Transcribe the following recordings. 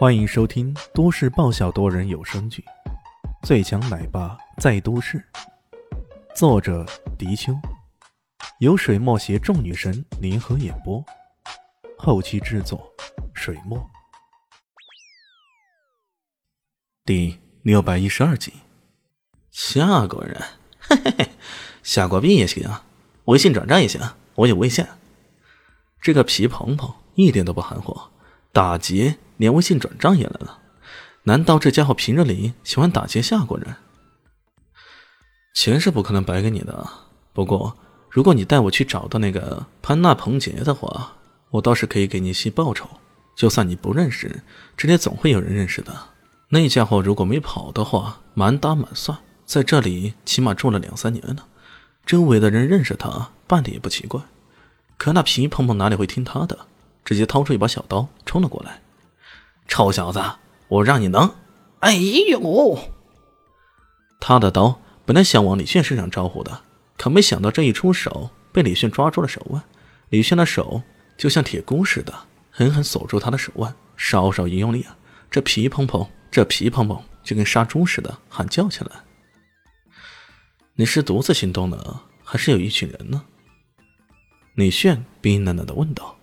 欢迎收听都市爆笑多人有声剧《最强奶爸在都市》，作者：迪秋，由水墨携众女神联合演播，后期制作：水墨。第六百一十二集，下过人，嘿嘿嘿，下过币也行啊，微信转账也行，我有微信。这个皮蓬蓬一点都不含糊，打劫连微信转账也来了。难道这家伙平日里喜欢打劫下国人？钱是不可能白给你的，不过如果你带我去找到那个潘纳彭杰的话，我倒是可以给你一些报酬。就算你不认识，这里总会有人认识的。那家伙如果没跑的话，满打满算在这里起码住了两三年了，周围的人认识他，半点也不奇怪。可那皮蓬蓬哪里会听他的？直接掏出一把小刀冲了过来。臭小子，我让你能！哎呦！他的刀本来想往李炫身上招呼的，可没想到这一出手被李炫抓住了手腕。李炫的手就像铁箍似的，狠狠锁住他的手腕。稍稍一用力啊，这皮蓬蓬，这皮蓬蓬就跟杀猪似的喊叫起来。你是独自行动呢，还是有一群人呢？李炫冰冷冷的问道：“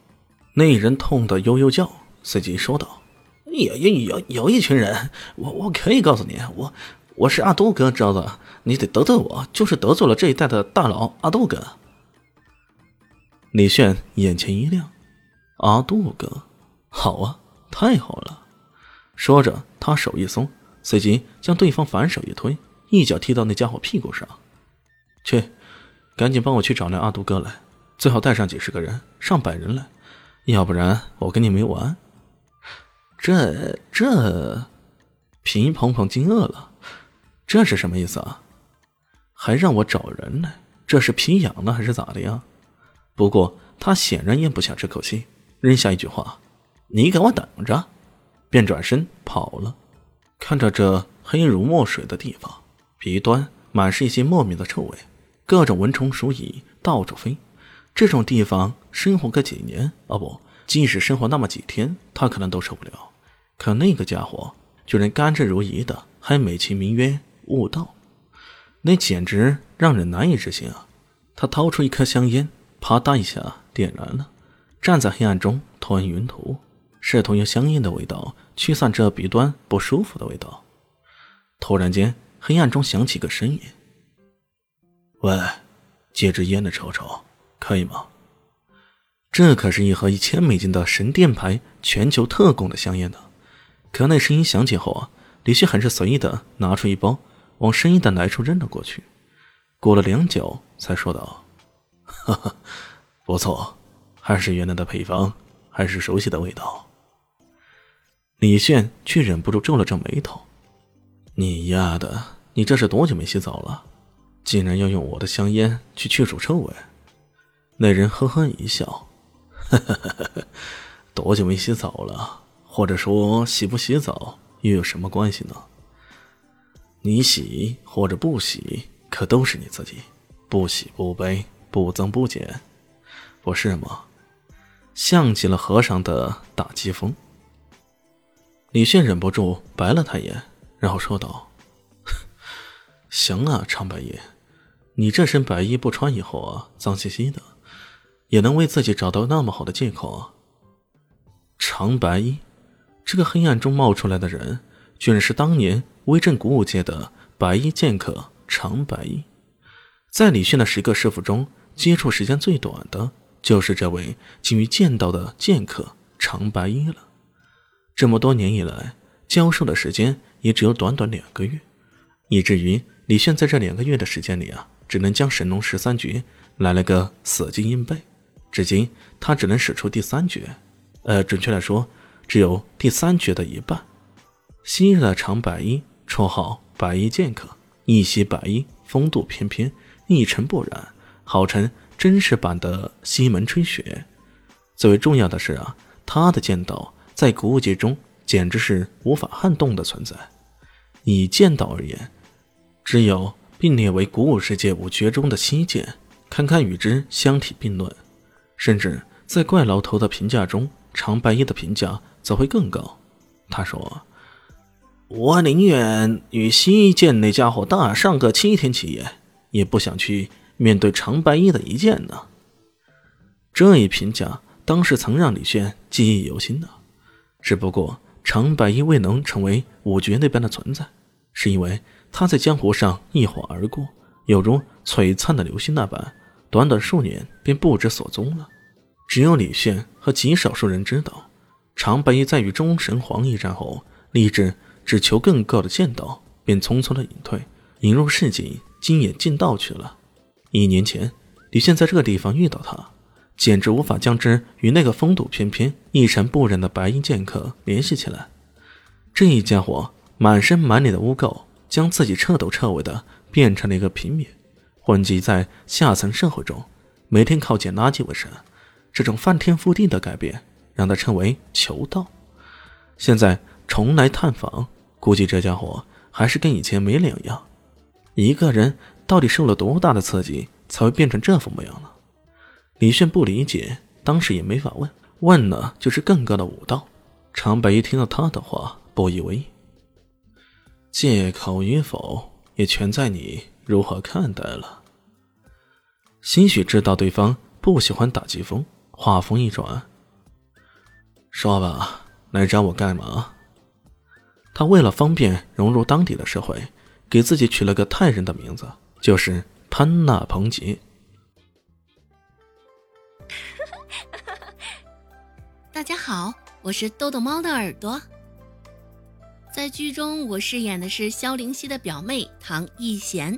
那人痛得悠悠叫，随即说道：‘有有有有一群人，我我可以告诉你，我我是阿杜哥，知道的。你得得罪我，就是得罪了这一代的大佬阿杜哥。’李炫眼前一亮，阿杜哥，好啊，太好了！说着，他手一松，随即将对方反手一推，一脚踢到那家伙屁股上。去，赶紧帮我去找那阿杜哥来。”最好带上几十个人、上百人来，要不然我跟你没完。这这，皮蓬蓬惊愕了，这是什么意思啊？还让我找人来，这是皮痒了还是咋的呀？不过他显然咽不下这口气，扔下一句话：“你给我等着！”便转身跑了。看着这黑如墨水的地方，鼻端满是一些莫名的臭味，各种蚊虫鼠蚁到处飞。这种地方生活个几年啊，不，即使生活那么几天，他可能都受不了。可那个家伙居然甘之如饴的，还美其名曰悟道，那简直让人难以置信啊！他掏出一颗香烟，啪嗒一下点燃了，站在黑暗中吞云吐，试图用香烟的味道驱散这鼻端不舒服的味道。突然间，黑暗中响起个声音：“喂，借支烟的瞅瞅。”可以吗？这可是一盒一千美金的神殿牌全球特供的香烟呢。可那声音响起后啊，李旭很是随意的拿出一包，往声音的来处扔了过去。过了良久，才说道：“哈哈，不错，还是原来的配方，还是熟悉的味道。”李炫却忍不住皱了皱眉头：“你丫的，你这是多久没洗澡了？竟然要用我的香烟去去除臭味？”那人呵呵一笑，呵呵呵呵，多久没洗澡了？或者说洗不洗澡又有什么关系呢？你洗或者不洗，可都是你自己，不喜不悲，不增不减，不是吗？像极了和尚的打击风。李炫忍不住白了他一眼，然后说道：“ 行啊，长白衣，你这身白衣不穿以后啊，脏兮兮的。”也能为自己找到那么好的借口啊！长白衣，这个黑暗中冒出来的人，居然是当年威震古武界的白衣剑客长白衣。在李炫的十个师傅中，接触时间最短的就是这位精于剑道的剑客长白衣了。这么多年以来，教授的时间也只有短短两个月，以至于李炫在这两个月的时间里啊，只能将神龙十三绝来了个死记硬背。至今，他只能使出第三绝，呃，准确来说，只有第三绝的一半。昔日的长白衣，绰号白衣剑客，一袭白衣，风度翩翩，一尘不染，号称真实版的西门吹雪。最为重要的是啊，他的剑道在古武界中简直是无法撼动的存在。以剑道而言，只有并列为古武世界五绝中的七剑，堪堪与之相提并论。甚至在怪老头的评价中，长白衣的评价则会更高。他说：“我宁愿与西剑那家伙大上个七天七夜，也不想去面对长白衣的一剑呢。”这一评价当时曾让李炫记忆犹新的。只不过长白衣未能成为五绝那般的存在，是因为他在江湖上一晃而过，有如璀璨的流星那般，短短数年便不知所踪了。只有李炫和极少数人知道。长白衣在与中神皇一战后，立志只求更高的剑道，便匆匆的隐退，隐入市井，精野进道去了。一年前，李现在这个地方遇到他，简直无法将之与那个风度翩翩、一尘不染的白衣剑客联系起来。这一家伙满身满脸的污垢，将自己彻头彻尾的变成了一个平民，混迹在下层社会中，每天靠捡垃圾为生。这种翻天覆地的改变。让他称为求道，现在重来探访，估计这家伙还是跟以前没两样。一个人到。底受了多大的刺激，才会变成这副模样呢？李炫不理解，当时也没法问，问了就是更高的武道。长白一听到。他的话，不以为意。借口与否，也全在你如何看待了。兴许知道对方不喜欢打击风，话锋一转。说吧，来找我干嘛？他为了方便融入当地的社会，给自己取了个泰人的名字，就是潘纳彭吉。大家好，我是豆豆猫的耳朵。在剧中，我饰演的是萧灵溪的表妹唐艺贤。